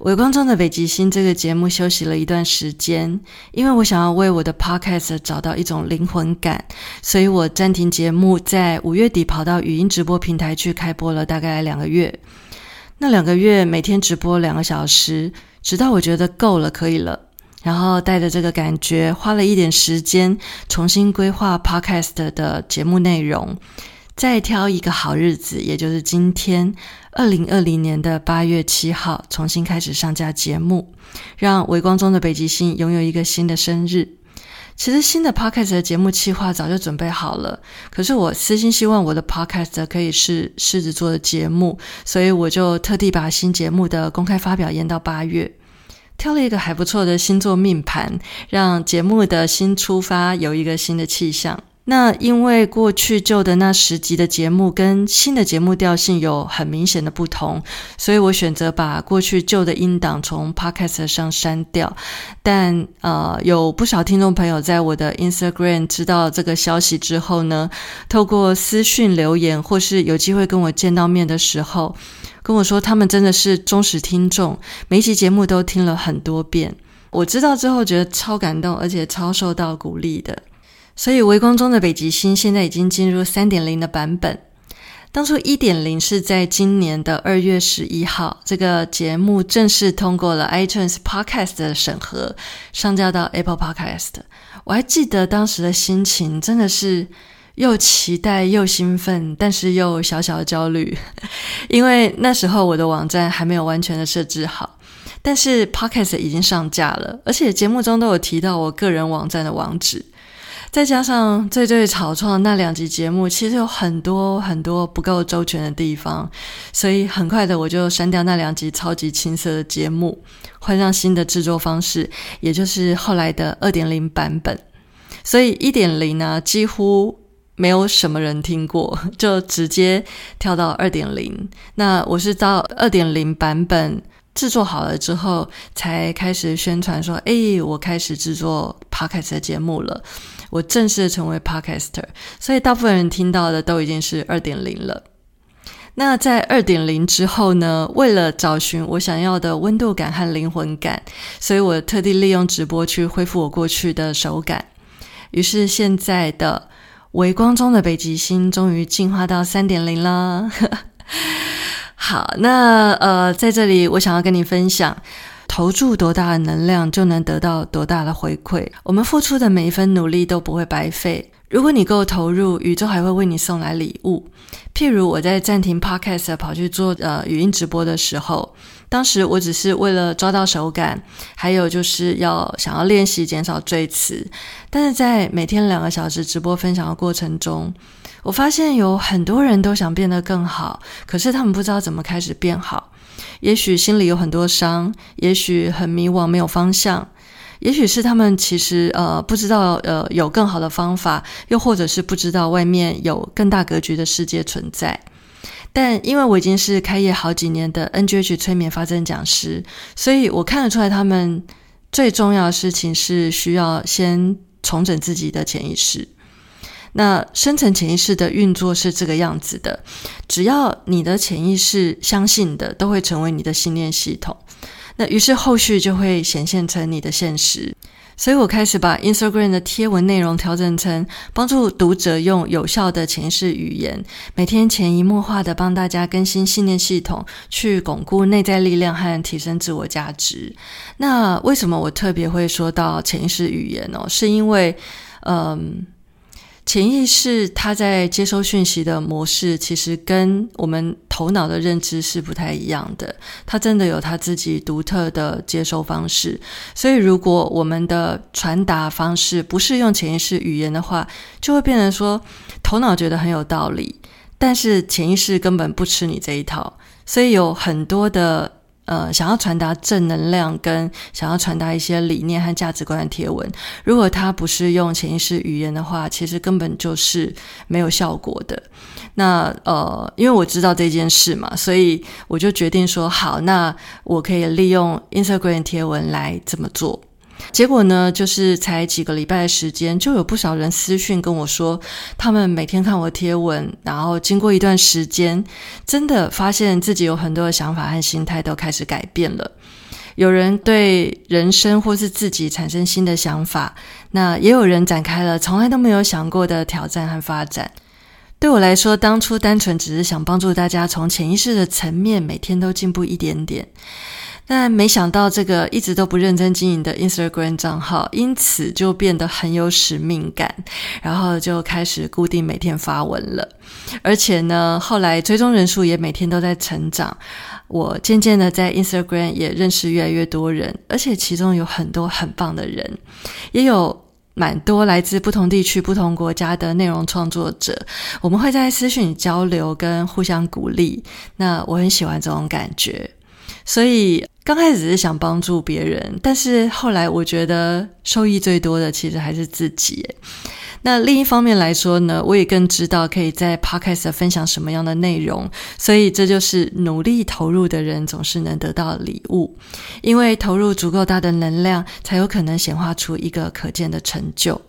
微光中的北极星这个节目休息了一段时间，因为我想要为我的 podcast 找到一种灵魂感，所以我暂停节目，在五月底跑到语音直播平台去开播了大概两个月。那两个月每天直播两个小时，直到我觉得够了，可以了，然后带着这个感觉，花了一点时间重新规划 podcast 的节目内容。再挑一个好日子，也就是今天，二零二零年的八月七号，重新开始上架节目，让微光中的北极星拥有一个新的生日。其实新的 podcast 的节目计划早就准备好了，可是我私心希望我的 podcast 可以是狮子座的节目，所以我就特地把新节目的公开发表延到八月，挑了一个还不错的星座命盘，让节目的新出发有一个新的气象。那因为过去旧的那十集的节目跟新的节目调性有很明显的不同，所以我选择把过去旧的音档从 Podcast 上删掉。但呃，有不少听众朋友在我的 Instagram 知道这个消息之后呢，透过私讯留言或是有机会跟我见到面的时候，跟我说他们真的是忠实听众，每一集节目都听了很多遍。我知道之后觉得超感动，而且超受到鼓励的。所以，微光中的北极星现在已经进入三点零的版本。当初一点零是在今年的二月十一号，这个节目正式通过了 iTunes Podcast 的审核，上架到 Apple Podcast。我还记得当时的心情，真的是又期待又兴奋，但是又小小的焦虑，因为那时候我的网站还没有完全的设置好，但是 Podcast 已经上架了，而且节目中都有提到我个人网站的网址。再加上最最草创那两集节目，其实有很多很多不够周全的地方，所以很快的我就删掉那两集超级青涩的节目，换上新的制作方式，也就是后来的二点零版本。所以一点零呢，几乎没有什么人听过，就直接跳到二点零。那我是到二点零版本制作好了之后，才开始宣传说：“哎，我开始制作 podcast 的节目了。”我正式成为 podcaster，所以大部分人听到的都已经是二点零了。那在二点零之后呢？为了找寻我想要的温度感和灵魂感，所以我特地利用直播去恢复我过去的手感。于是现在的微光中的北极星终于进化到三点零了。好，那呃，在这里我想要跟你分享。投注多大的能量，就能得到多大的回馈。我们付出的每一分努力都不会白费。如果你够投入，宇宙还会为你送来礼物。譬如我在暂停 Podcast 跑去做呃语音直播的时候，当时我只是为了抓到手感，还有就是要想要练习减少赘词。但是在每天两个小时直播分享的过程中，我发现有很多人都想变得更好，可是他们不知道怎么开始变好。也许心里有很多伤，也许很迷惘，没有方向，也许是他们其实呃不知道呃有更好的方法，又或者是不知道外面有更大格局的世界存在。但因为我已经是开业好几年的 NGH 催眠发展讲师，所以我看得出来，他们最重要的事情是需要先重整自己的潜意识。那深层潜意识的运作是这个样子的：只要你的潜意识相信的，都会成为你的信念系统。那于是后续就会显现成你的现实。所以我开始把 Instagram 的贴文内容调整成帮助读者用有效的潜意识语言，每天潜移默化的帮大家更新信念系统，去巩固内在力量和提升自我价值。那为什么我特别会说到潜意识语言呢？是因为，嗯。潜意识它在接收讯息的模式，其实跟我们头脑的认知是不太一样的。它真的有它自己独特的接收方式。所以，如果我们的传达方式不是用潜意识语言的话，就会变成说，头脑觉得很有道理，但是潜意识根本不吃你这一套。所以有很多的。呃想要传达正能量跟想要传达一些理念和价值观的贴文，如果他不是用潜意识语言的话，其实根本就是没有效果的。那呃，因为我知道这件事嘛，所以我就决定说好，那我可以利用 Instagram 贴文来这么做。结果呢，就是才几个礼拜的时间，就有不少人私讯跟我说，他们每天看我贴文，然后经过一段时间，真的发现自己有很多的想法和心态都开始改变了。有人对人生或是自己产生新的想法，那也有人展开了从来都没有想过的挑战和发展。对我来说，当初单纯只是想帮助大家从潜意识的层面每天都进步一点点。但没想到，这个一直都不认真经营的 Instagram 账号，因此就变得很有使命感，然后就开始固定每天发文了。而且呢，后来追踪人数也每天都在成长。我渐渐的在 Instagram 也认识越来越多人，而且其中有很多很棒的人，也有蛮多来自不同地区、不同国家的内容创作者。我们会在私讯交流跟互相鼓励。那我很喜欢这种感觉，所以。刚开始是想帮助别人，但是后来我觉得受益最多的其实还是自己。那另一方面来说呢，我也更知道可以在 Podcast 分享什么样的内容，所以这就是努力投入的人总是能得到礼物，因为投入足够大的能量，才有可能显化出一个可见的成就。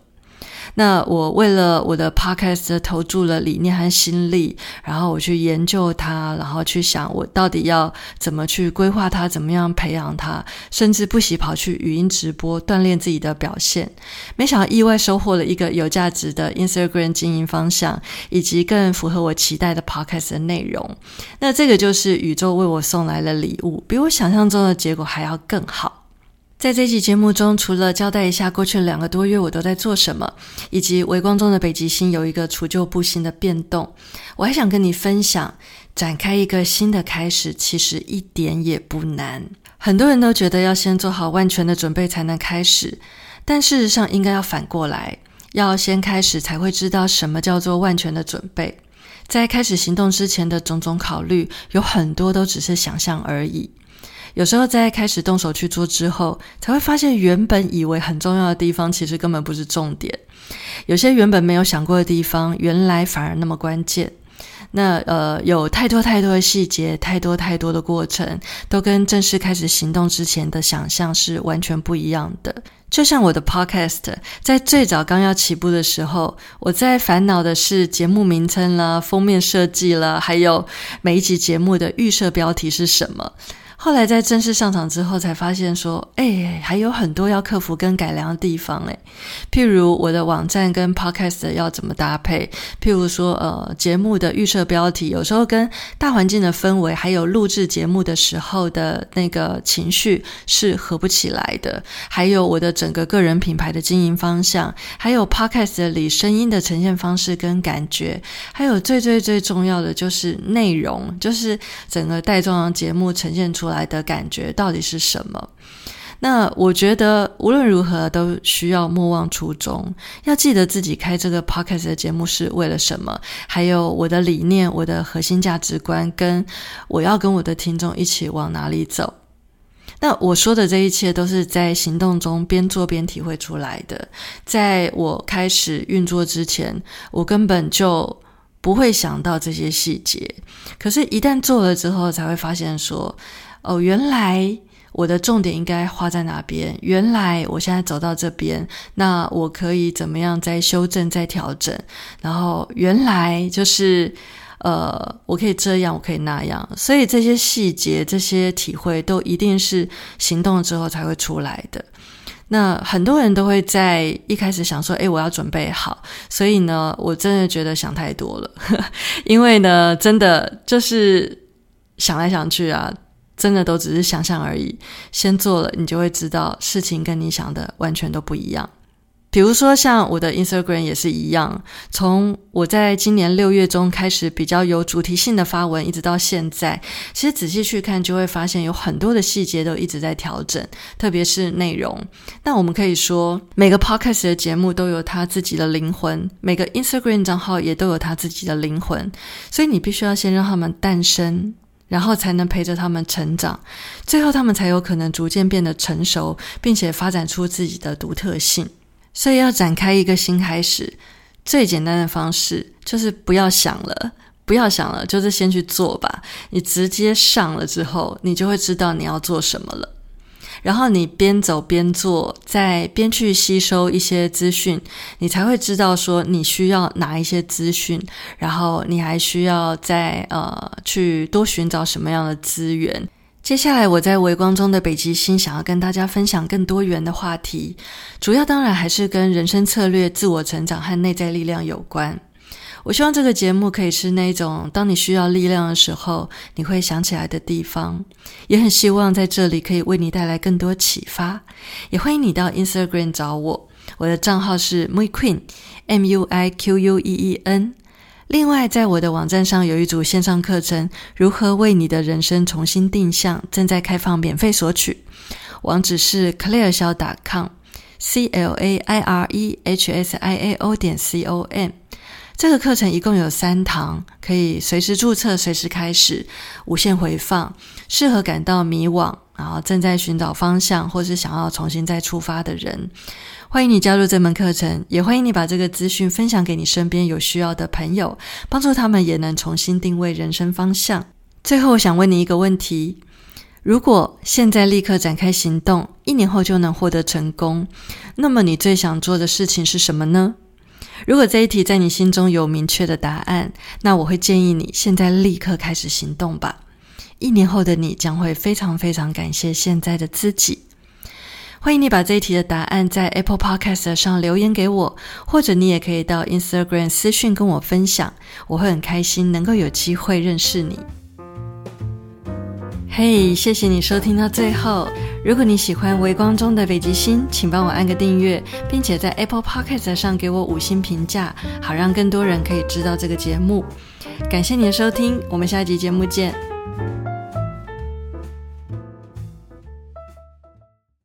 那我为了我的 podcast 投注了理念和心力，然后我去研究它，然后去想我到底要怎么去规划它，怎么样培养它，甚至不惜跑去语音直播锻炼自己的表现。没想到意外收获了一个有价值的 Instagram 经营方向，以及更符合我期待的 podcast 的内容。那这个就是宇宙为我送来的礼物，比我想象中的结果还要更好。在这期节目中，除了交代一下过去两个多月我都在做什么，以及微光中的北极星有一个除旧布新的变动，我还想跟你分享，展开一个新的开始，其实一点也不难。很多人都觉得要先做好万全的准备才能开始，但事实上应该要反过来，要先开始才会知道什么叫做万全的准备。在开始行动之前的种种考虑，有很多都只是想象而已。有时候在开始动手去做之后，才会发现原本以为很重要的地方，其实根本不是重点。有些原本没有想过的地方，原来反而那么关键。那呃，有太多太多的细节，太多太多的过程，都跟正式开始行动之前的想象是完全不一样的。就像我的 Podcast，在最早刚要起步的时候，我在烦恼的是节目名称啦、封面设计啦，还有每一集节目的预设标题是什么。后来在正式上场之后，才发现说，哎，还有很多要克服跟改良的地方，哎，譬如我的网站跟 Podcast 要怎么搭配，譬如说，呃，节目的预设标题有时候跟大环境的氛围，还有录制节目的时候的那个情绪是合不起来的，还有我的整个个人品牌的经营方向，还有 Podcast 里声音的呈现方式跟感觉，还有最最最重要的就是内容，就是整个带状节目呈现出。来的感觉到底是什么？那我觉得无论如何都需要莫忘初衷，要记得自己开这个 podcast 的节目是为了什么，还有我的理念、我的核心价值观，跟我要跟我的听众一起往哪里走。那我说的这一切都是在行动中边做边体会出来的。在我开始运作之前，我根本就不会想到这些细节，可是，一旦做了之后，才会发现说。哦，原来我的重点应该花在哪边？原来我现在走到这边，那我可以怎么样再修正、再调整？然后原来就是，呃，我可以这样，我可以那样。所以这些细节、这些体会，都一定是行动了之后才会出来的。那很多人都会在一开始想说：“诶，我要准备好。”所以呢，我真的觉得想太多了，因为呢，真的就是想来想去啊。真的都只是想象而已，先做了，你就会知道事情跟你想的完全都不一样。比如说，像我的 Instagram 也是一样，从我在今年六月中开始比较有主题性的发文，一直到现在，其实仔细去看，就会发现有很多的细节都一直在调整，特别是内容。那我们可以说，每个 Podcast 的节目都有它自己的灵魂，每个 Instagram 账号也都有它自己的灵魂，所以你必须要先让他们诞生。然后才能陪着他们成长，最后他们才有可能逐渐变得成熟，并且发展出自己的独特性。所以要展开一个新开始，最简单的方式就是不要想了，不要想了，就是先去做吧。你直接上了之后，你就会知道你要做什么了。然后你边走边做，再边去吸收一些资讯，你才会知道说你需要哪一些资讯，然后你还需要再呃去多寻找什么样的资源。接下来我在微光中的北极星想要跟大家分享更多元的话题，主要当然还是跟人生策略、自我成长和内在力量有关。我希望这个节目可以是那种当你需要力量的时候，你会想起来的地方。也很希望在这里可以为你带来更多启发。也欢迎你到 Instagram 找我，我的账号是 Mui Queen，M U I Q U E E N。另外，在我的网站上有一组线上课程，如何为你的人生重新定向，正在开放免费索取。网址是 Claire 小 .com，C L A I R E H S I A O 点 C O M。这个课程一共有三堂，可以随时注册、随时开始、无限回放，适合感到迷惘，然后正在寻找方向，或是想要重新再出发的人。欢迎你加入这门课程，也欢迎你把这个资讯分享给你身边有需要的朋友，帮助他们也能重新定位人生方向。最后，我想问你一个问题：如果现在立刻展开行动，一年后就能获得成功，那么你最想做的事情是什么呢？如果这一题在你心中有明确的答案，那我会建议你现在立刻开始行动吧。一年后的你将会非常非常感谢现在的自己。欢迎你把这一题的答案在 Apple Podcast 上留言给我，或者你也可以到 Instagram 私讯跟我分享，我会很开心能够有机会认识你。嘿，谢谢你收听到最后。如果你喜欢微光中的北极星，请帮我按个订阅，并且在 Apple p o c k e t 上给我五星评价，好让更多人可以知道这个节目。感谢你的收听，我们下一集节目见。